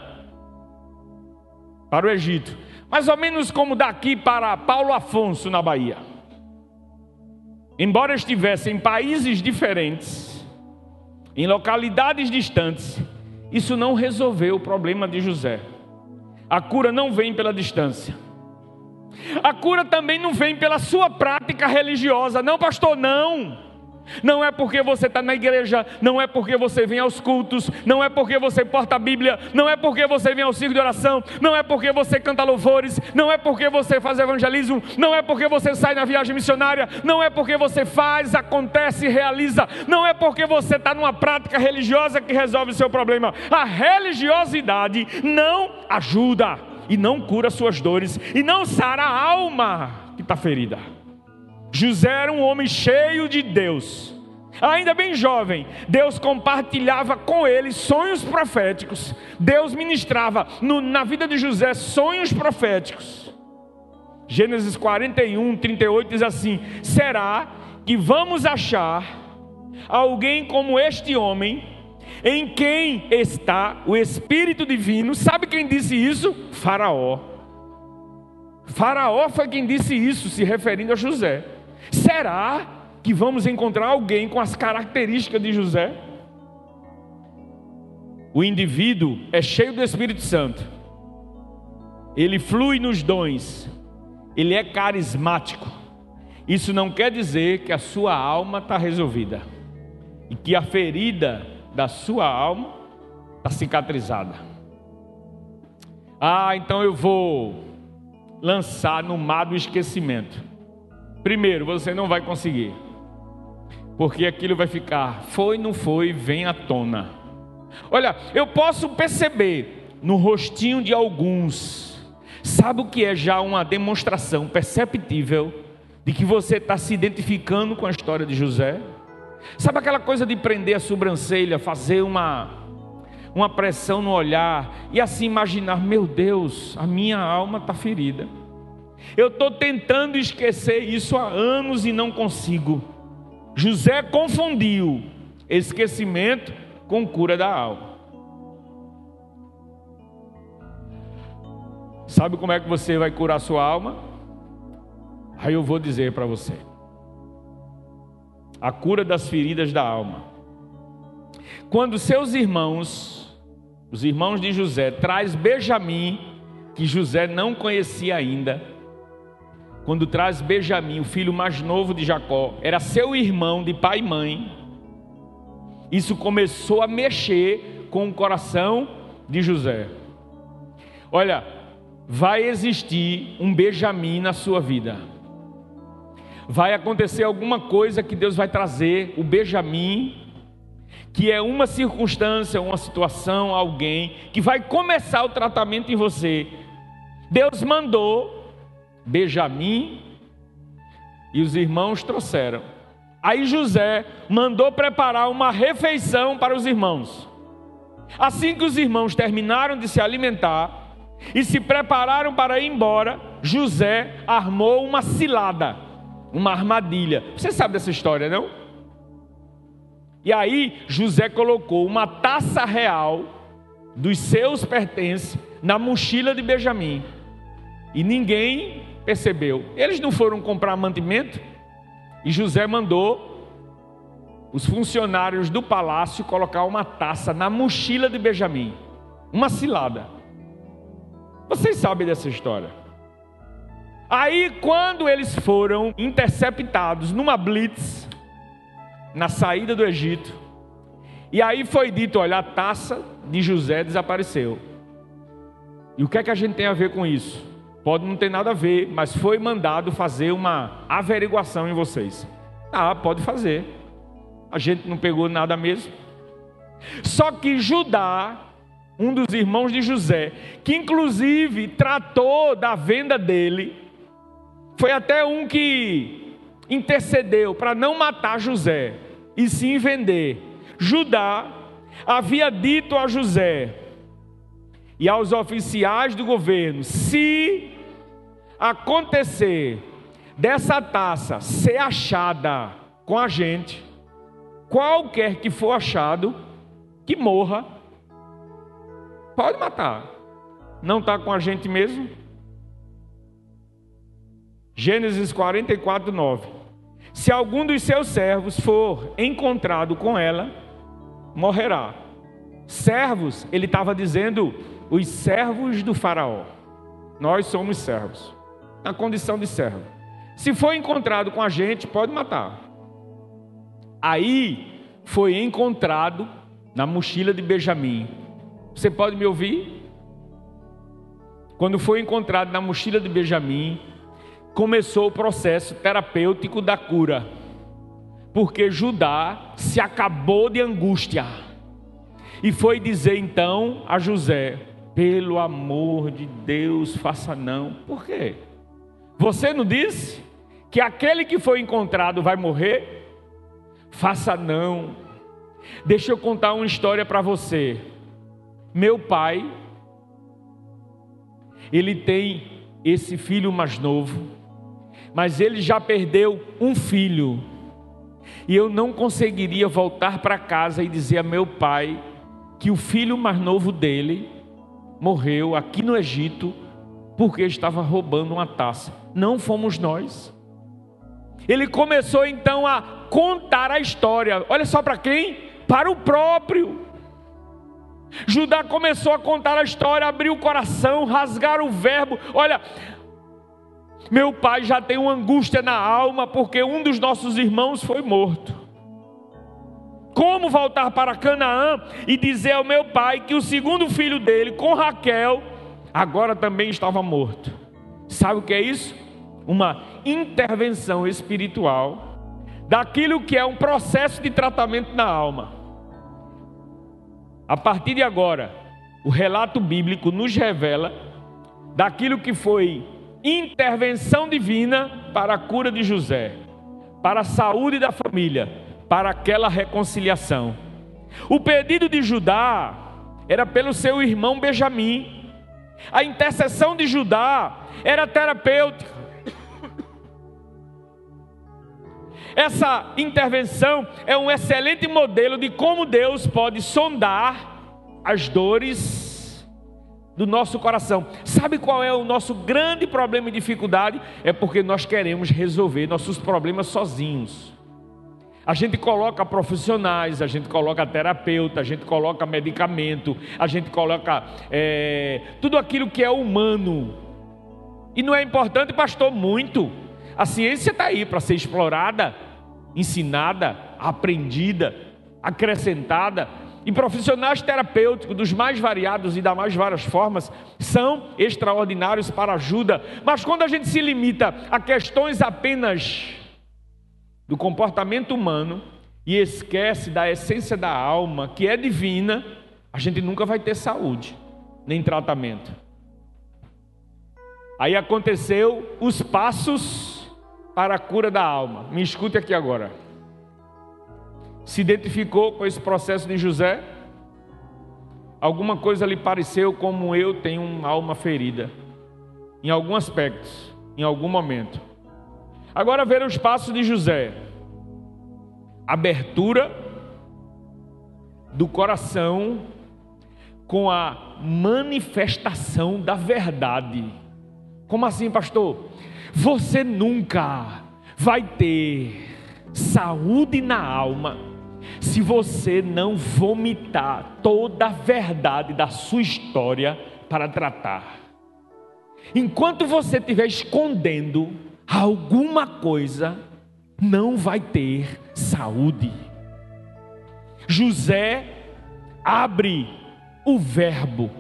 para o Egito, mais ou menos como daqui para Paulo Afonso, na Bahia. Embora estivessem em países diferentes, em localidades distantes, isso não resolveu o problema de José. A cura não vem pela distância. A cura também não vem pela sua prática religiosa, não, pastor, não. Não é porque você está na igreja, não é porque você vem aos cultos, não é porque você porta a Bíblia, não é porque você vem ao circo de oração, não é porque você canta louvores, não é porque você faz evangelismo, não é porque você sai na viagem missionária, não é porque você faz, acontece, realiza, não é porque você está numa prática religiosa que resolve o seu problema. A religiosidade não ajuda e não cura suas dores e não sara a alma que está ferida. José era um homem cheio de Deus. Ainda bem jovem, Deus compartilhava com ele sonhos proféticos. Deus ministrava no, na vida de José sonhos proféticos. Gênesis 41, 38 diz assim: Será que vamos achar alguém como este homem, em quem está o Espírito Divino? Sabe quem disse isso? Faraó. Faraó foi quem disse isso, se referindo a José. Será que vamos encontrar alguém com as características de José? O indivíduo é cheio do Espírito Santo, ele flui nos dons, ele é carismático. Isso não quer dizer que a sua alma está resolvida e que a ferida da sua alma está cicatrizada. Ah, então eu vou lançar no mar do esquecimento. Primeiro, você não vai conseguir. Porque aquilo vai ficar, foi, não foi, vem à tona. Olha, eu posso perceber no rostinho de alguns, sabe o que é já uma demonstração perceptível de que você está se identificando com a história de José? Sabe aquela coisa de prender a sobrancelha, fazer uma, uma pressão no olhar e assim imaginar: meu Deus, a minha alma está ferida. Eu estou tentando esquecer isso há anos e não consigo. José confundiu esquecimento com cura da alma. Sabe como é que você vai curar sua alma? Aí eu vou dizer para você. A cura das feridas da alma. Quando seus irmãos, os irmãos de José, traz Benjamim, que José não conhecia ainda, quando traz Benjamim, o filho mais novo de Jacó, era seu irmão de pai e mãe, isso começou a mexer com o coração de José. Olha, vai existir um Benjamim na sua vida. Vai acontecer alguma coisa que Deus vai trazer, o Benjamim, que é uma circunstância, uma situação, alguém que vai começar o tratamento em você. Deus mandou Benjamim e os irmãos trouxeram. Aí José mandou preparar uma refeição para os irmãos. Assim que os irmãos terminaram de se alimentar e se prepararam para ir embora, José armou uma cilada, uma armadilha. Você sabe dessa história, não? E aí José colocou uma taça real dos seus pertences na mochila de Benjamim. E ninguém percebeu. Eles não foram comprar mantimento e José mandou os funcionários do palácio colocar uma taça na mochila de Benjamim. Uma cilada. Vocês sabem dessa história. Aí, quando eles foram interceptados numa blitz, na saída do Egito, e aí foi dito: olha, a taça de José desapareceu. E o que é que a gente tem a ver com isso? Pode não ter nada a ver, mas foi mandado fazer uma averiguação em vocês. Ah, pode fazer. A gente não pegou nada mesmo. Só que Judá, um dos irmãos de José, que inclusive tratou da venda dele, foi até um que intercedeu para não matar José e sim vender. Judá havia dito a José e aos oficiais do governo: se acontecer dessa taça ser achada com a gente, qualquer que for achado, que morra, pode matar. Não está com a gente mesmo? Gênesis 44, 9. Se algum dos seus servos for encontrado com ela, morrerá. Servos, ele estava dizendo, os servos do Faraó. Nós somos servos, na condição de servo. Se for encontrado com a gente, pode matar. Aí foi encontrado na mochila de Benjamim. Você pode me ouvir? Quando foi encontrado na mochila de Benjamim, começou o processo terapêutico da cura, porque Judá se acabou de angústia e foi dizer então a José: pelo amor de Deus, faça não. Por quê? Você não disse que aquele que foi encontrado vai morrer? Faça não. Deixa eu contar uma história para você. Meu pai, ele tem esse filho mais novo mas ele já perdeu um filho. E eu não conseguiria voltar para casa e dizer a meu pai que o filho mais novo dele morreu aqui no Egito porque estava roubando uma taça. Não fomos nós. Ele começou então a contar a história. Olha só para quem? Para o próprio. Judá começou a contar a história, abrir o coração, rasgar o verbo. Olha, meu pai já tem uma angústia na alma porque um dos nossos irmãos foi morto. Como voltar para Canaã e dizer ao meu pai que o segundo filho dele, com Raquel, agora também estava morto? Sabe o que é isso? Uma intervenção espiritual daquilo que é um processo de tratamento na alma. A partir de agora, o relato bíblico nos revela daquilo que foi intervenção divina para a cura de José, para a saúde da família, para aquela reconciliação. O pedido de Judá era pelo seu irmão Benjamim. A intercessão de Judá era terapêutica. Essa intervenção é um excelente modelo de como Deus pode sondar as dores do nosso coração. Sabe qual é o nosso grande problema e dificuldade? É porque nós queremos resolver nossos problemas sozinhos. A gente coloca profissionais, a gente coloca terapeuta, a gente coloca medicamento, a gente coloca é, tudo aquilo que é humano. E não é importante, pastor, muito. A ciência está aí para ser explorada, ensinada, aprendida, acrescentada e profissionais terapêuticos dos mais variados e das mais várias formas são extraordinários para ajuda, mas quando a gente se limita a questões apenas do comportamento humano e esquece da essência da alma, que é divina, a gente nunca vai ter saúde, nem tratamento. Aí aconteceu os passos para a cura da alma. Me escute aqui agora se identificou com esse processo de José? Alguma coisa lhe pareceu como eu tenho uma alma ferida, em algum aspecto, em algum momento. Agora ver os passos de José. Abertura do coração com a manifestação da verdade. Como assim, pastor? Você nunca vai ter saúde na alma se você não vomitar toda a verdade da sua história para tratar. Enquanto você estiver escondendo alguma coisa, não vai ter saúde. José abre o verbo.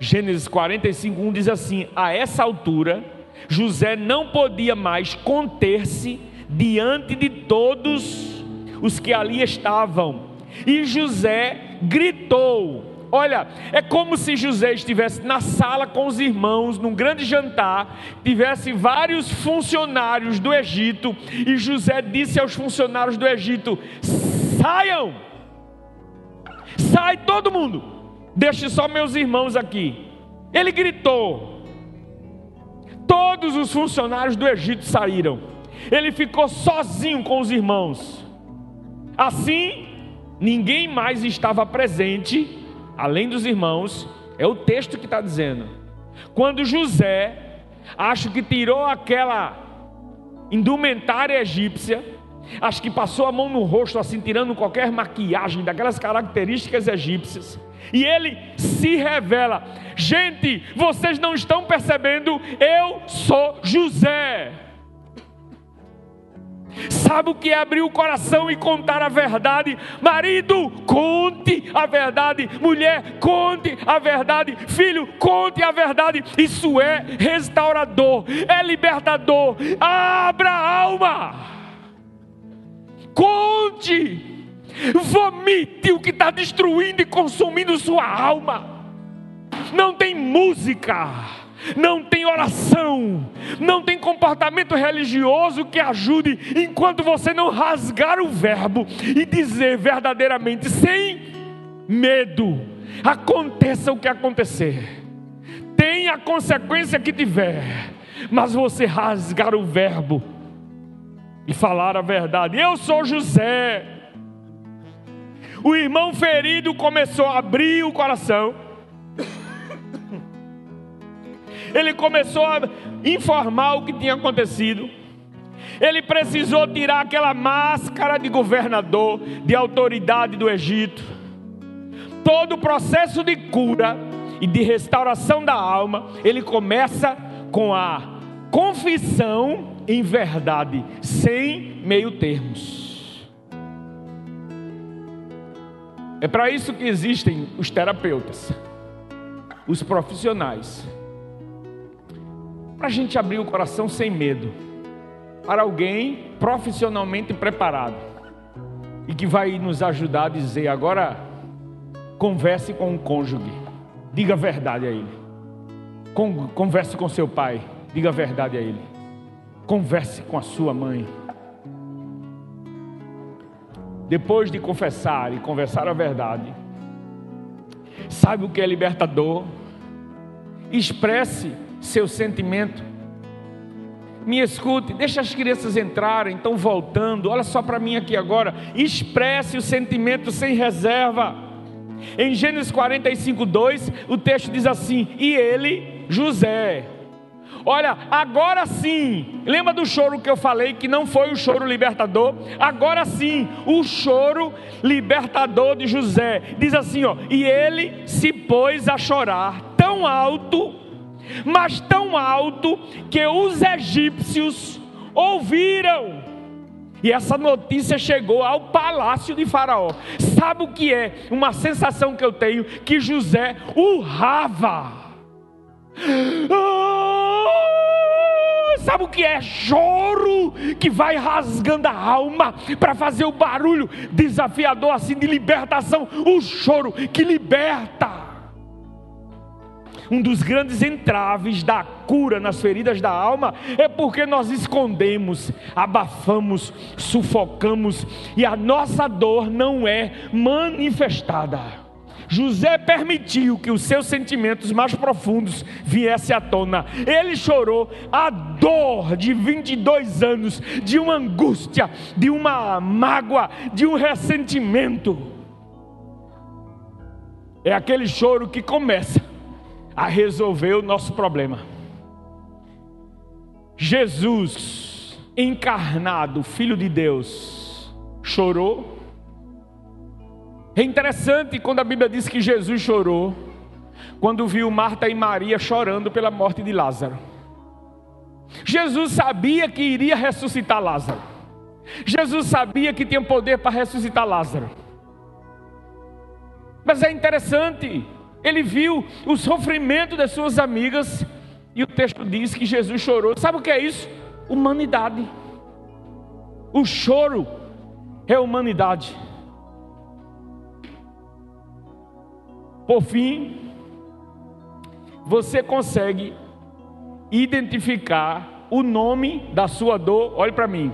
Gênesis 45, 1 diz assim: A essa altura, José não podia mais conter-se diante de todos os que ali estavam. E José gritou: Olha, é como se José estivesse na sala com os irmãos, num grande jantar, tivesse vários funcionários do Egito, e José disse aos funcionários do Egito: saiam, sai todo mundo, deixe só meus irmãos aqui. Ele gritou, todos os funcionários do Egito saíram, ele ficou sozinho com os irmãos. Assim, ninguém mais estava presente além dos irmãos, é o texto que está dizendo. Quando José, acho que tirou aquela indumentária egípcia, acho que passou a mão no rosto, assim, tirando qualquer maquiagem daquelas características egípcias, e ele se revela: gente, vocês não estão percebendo, eu sou José. Sabe o que é abrir o coração e contar a verdade? Marido, conte a verdade. Mulher, conte a verdade. Filho, conte a verdade. Isso é restaurador, é libertador. Abra a alma. Conte. Vomite o que está destruindo e consumindo sua alma. Não tem música não tem oração, não tem comportamento religioso que ajude, enquanto você não rasgar o verbo e dizer verdadeiramente, sem medo, aconteça o que acontecer, tenha a consequência que tiver, mas você rasgar o verbo e falar a verdade. Eu sou José. O irmão ferido começou a abrir o coração ele começou a informar o que tinha acontecido. Ele precisou tirar aquela máscara de governador, de autoridade do Egito. Todo o processo de cura e de restauração da alma, ele começa com a confissão em verdade, sem meio termos. É para isso que existem os terapeutas, os profissionais para a gente abrir o coração sem medo, para alguém profissionalmente preparado. E que vai nos ajudar a dizer: agora converse com o cônjuge, diga a verdade a ele, converse com seu pai, diga a verdade a ele, converse com a sua mãe. Depois de confessar e conversar a verdade, sabe o que é libertador? Expresse seu sentimento. Me escute, deixa as crianças entrarem, estão voltando. Olha só para mim aqui agora. Expresse o sentimento sem reserva. Em Gênesis 45, 2, o texto diz assim: E ele, José, Olha, agora sim, lembra do choro que eu falei que não foi o choro libertador? Agora sim, o choro libertador de José. Diz assim, ó: "E ele se pôs a chorar tão alto mas tão alto que os egípcios ouviram. E essa notícia chegou ao palácio de Faraó. Sabe o que é? Uma sensação que eu tenho que José urrava. Oh, sabe o que é? Choro que vai rasgando a alma para fazer o barulho desafiador assim de libertação. O choro que liberta um dos grandes entraves da cura nas feridas da alma é porque nós escondemos, abafamos, sufocamos e a nossa dor não é manifestada. José permitiu que os seus sentimentos mais profundos viessem à tona. Ele chorou a dor de 22 anos, de uma angústia, de uma mágoa, de um ressentimento. É aquele choro que começa a resolver o nosso problema. Jesus, encarnado, Filho de Deus, chorou? É interessante quando a Bíblia diz que Jesus chorou, quando viu Marta e Maria chorando pela morte de Lázaro. Jesus sabia que iria ressuscitar Lázaro. Jesus sabia que tinha poder para ressuscitar Lázaro. Mas é interessante, ele viu o sofrimento das suas amigas e o texto diz que Jesus chorou. Sabe o que é isso? Humanidade. O choro é humanidade. Por fim, você consegue identificar o nome da sua dor. Olhe para mim.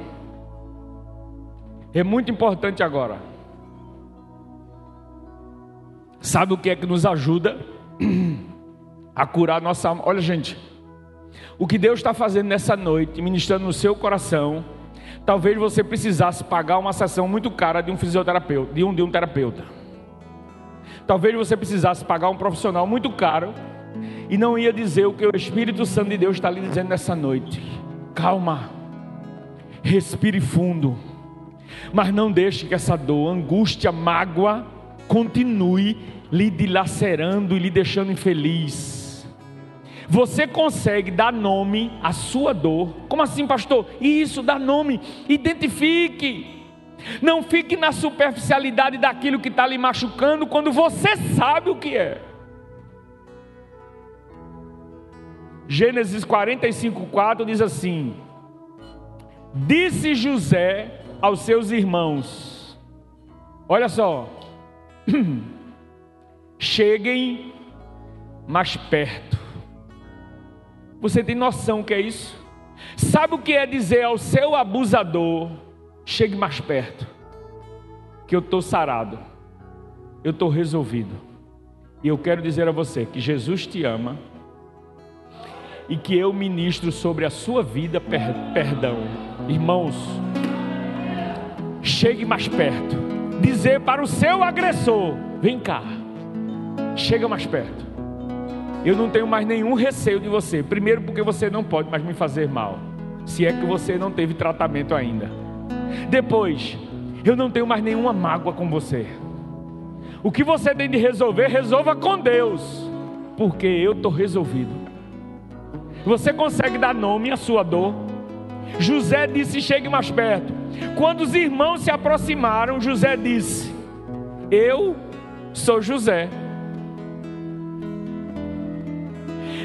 É muito importante agora. Sabe o que é que nos ajuda [CLEARS THROAT] a curar nossa alma? Olha, gente, o que Deus está fazendo nessa noite, ministrando no seu coração, talvez você precisasse pagar uma sessão muito cara de um fisioterapeuta, de um, de um terapeuta. Talvez você precisasse pagar um profissional muito caro e não ia dizer o que o Espírito Santo de Deus está lhe dizendo nessa noite. Calma, respire fundo, mas não deixe que essa dor, angústia, mágoa continue lhe dilacerando e lhe deixando infeliz. Você consegue dar nome à sua dor. Como assim, pastor? Isso, dá nome. Identifique. Não fique na superficialidade daquilo que está lhe machucando quando você sabe o que é. Gênesis 45, 4 diz assim: Disse José aos seus irmãos: Olha só, [CLEARS THROAT] cheguem mais perto. Você tem noção que é isso? Sabe o que é dizer ao seu abusador: chegue mais perto, que eu estou sarado, eu estou resolvido. E eu quero dizer a você que Jesus te ama e que eu ministro sobre a sua vida per perdão. Irmãos, chegue mais perto. Dizer para o seu agressor: vem cá, chega mais perto. Eu não tenho mais nenhum receio de você. Primeiro, porque você não pode mais me fazer mal, se é que você não teve tratamento ainda. Depois, eu não tenho mais nenhuma mágoa com você. O que você tem de resolver, resolva com Deus, porque eu estou resolvido. Você consegue dar nome à sua dor? José disse: chegue mais perto. Quando os irmãos se aproximaram, José disse: Eu sou José.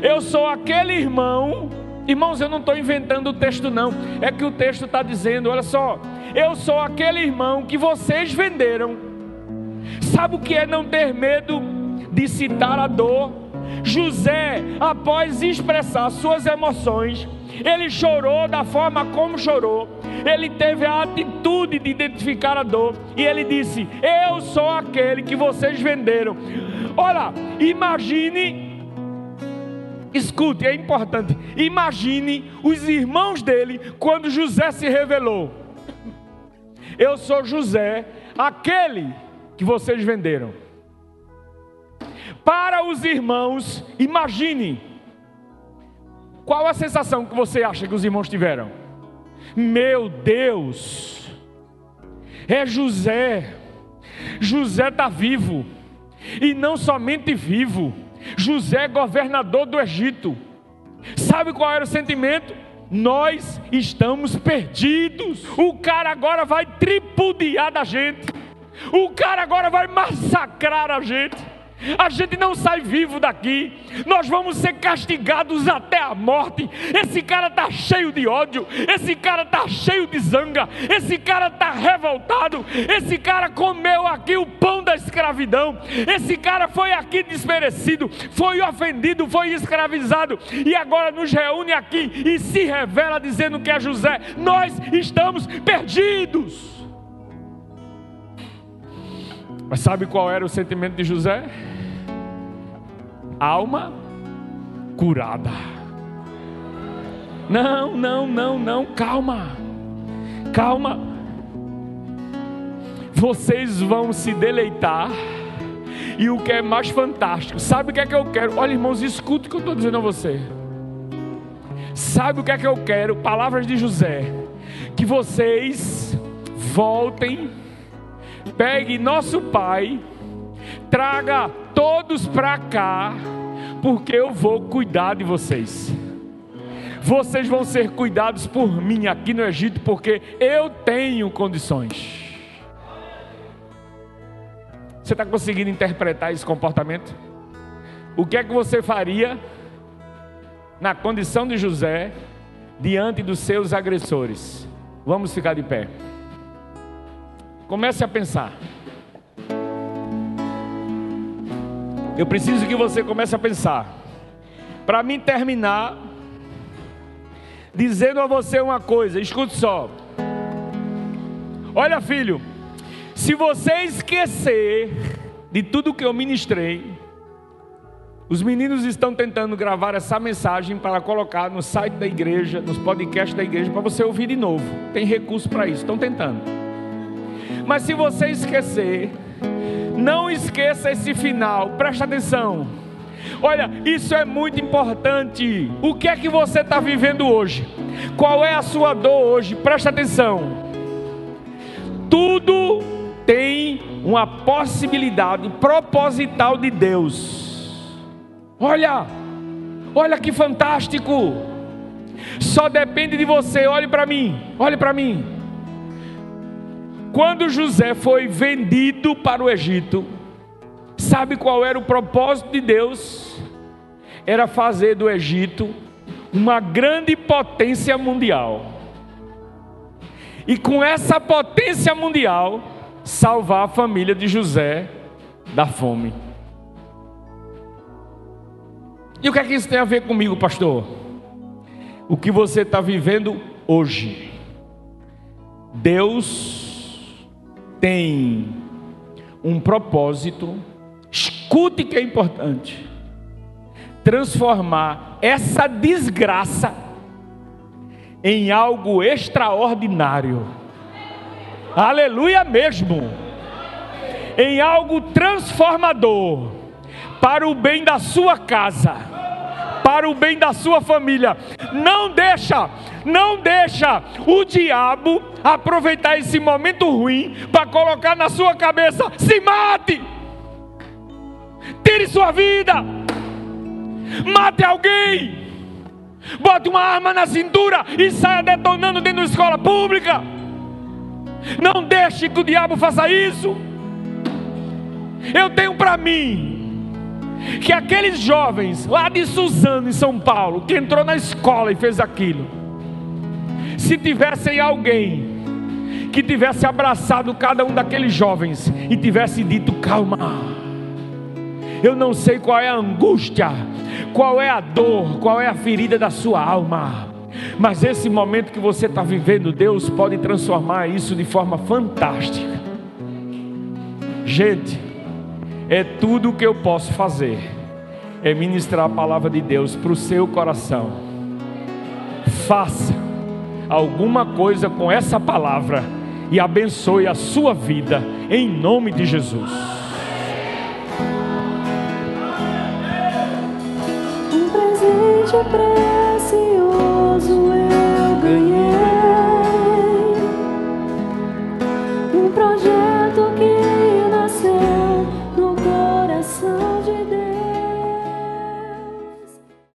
Eu sou aquele irmão. Irmãos, eu não estou inventando o texto, não. É que o texto está dizendo: olha só. Eu sou aquele irmão que vocês venderam. Sabe o que é não ter medo de citar a dor? José, após expressar suas emoções, ele chorou da forma como chorou. Ele teve a atitude de identificar a dor e ele disse: Eu sou aquele que vocês venderam. Olha, imagine, escute, é importante. Imagine os irmãos dele quando José se revelou. Eu sou José, aquele que vocês venderam. Para os irmãos, imagine qual a sensação que você acha que os irmãos tiveram? Meu Deus, é José. José está vivo, e não somente vivo, José é governador do Egito. Sabe qual era o sentimento? Nós estamos perdidos. O cara agora vai tripudiar da gente. O cara agora vai massacrar a gente a gente não sai vivo daqui, nós vamos ser castigados até a morte. Esse cara está cheio de ódio, esse cara está cheio de zanga, esse cara está revoltado, esse cara comeu aqui o pão da escravidão, esse cara foi aqui desmerecido, foi ofendido, foi escravizado e agora nos reúne aqui e se revela dizendo que é José. Nós estamos perdidos. Mas sabe qual era o sentimento de José? Alma curada. Não, não, não, não, calma, calma. Vocês vão se deleitar. E o que é mais fantástico, sabe o que é que eu quero? Olha, irmãos, escute o que eu estou dizendo a você. Sabe o que é que eu quero? Palavras de José. Que vocês voltem, pegue nosso pai, traga todos para cá, porque eu vou cuidar de vocês. Vocês vão ser cuidados por mim aqui no Egito, porque eu tenho condições. Você está conseguindo interpretar esse comportamento? O que é que você faria na condição de José diante dos seus agressores? Vamos ficar de pé. Comece a pensar. Eu preciso que você comece a pensar. Para mim terminar dizendo a você uma coisa, escute só. Olha, filho, se você esquecer de tudo que eu ministrei, os meninos estão tentando gravar essa mensagem para colocar no site da igreja, nos podcasts da igreja, para você ouvir de novo. Tem recurso para isso, estão tentando. Mas se você esquecer, não esqueça esse final, presta atenção. Olha, isso é muito importante. O que é que você está vivendo hoje? Qual é a sua dor hoje? Presta atenção. Tudo tem uma possibilidade proposital de Deus. Olha, olha que fantástico. Só depende de você. Olhe para mim, olhe para mim. Quando José foi vendido para o Egito, sabe qual era o propósito de Deus? Era fazer do Egito uma grande potência mundial. E com essa potência mundial, salvar a família de José da fome. E o que é que isso tem a ver comigo, pastor? O que você está vivendo hoje. Deus tem um propósito, escute que é importante, transformar essa desgraça em algo extraordinário aleluia mesmo, em algo transformador, para o bem da sua casa, para o bem da sua família. Não deixa, não deixa o diabo aproveitar esse momento ruim para colocar na sua cabeça: se mate, tire sua vida, mate alguém. Bote uma arma na cintura e saia detonando dentro da escola pública. Não deixe que o diabo faça isso. Eu tenho para mim que aqueles jovens lá de Suzano, em São Paulo, que entrou na escola e fez aquilo, se tivessem alguém que tivesse abraçado cada um daqueles jovens e tivesse dito: calma, eu não sei qual é a angústia, qual é a dor, qual é a ferida da sua alma, mas esse momento que você está vivendo, Deus pode transformar isso de forma fantástica. Gente, é tudo o que eu posso fazer, é ministrar a palavra de Deus para o seu coração. Faça alguma coisa com essa palavra e abençoe a sua vida, em nome de Jesus. Um presente precioso eu ganhei.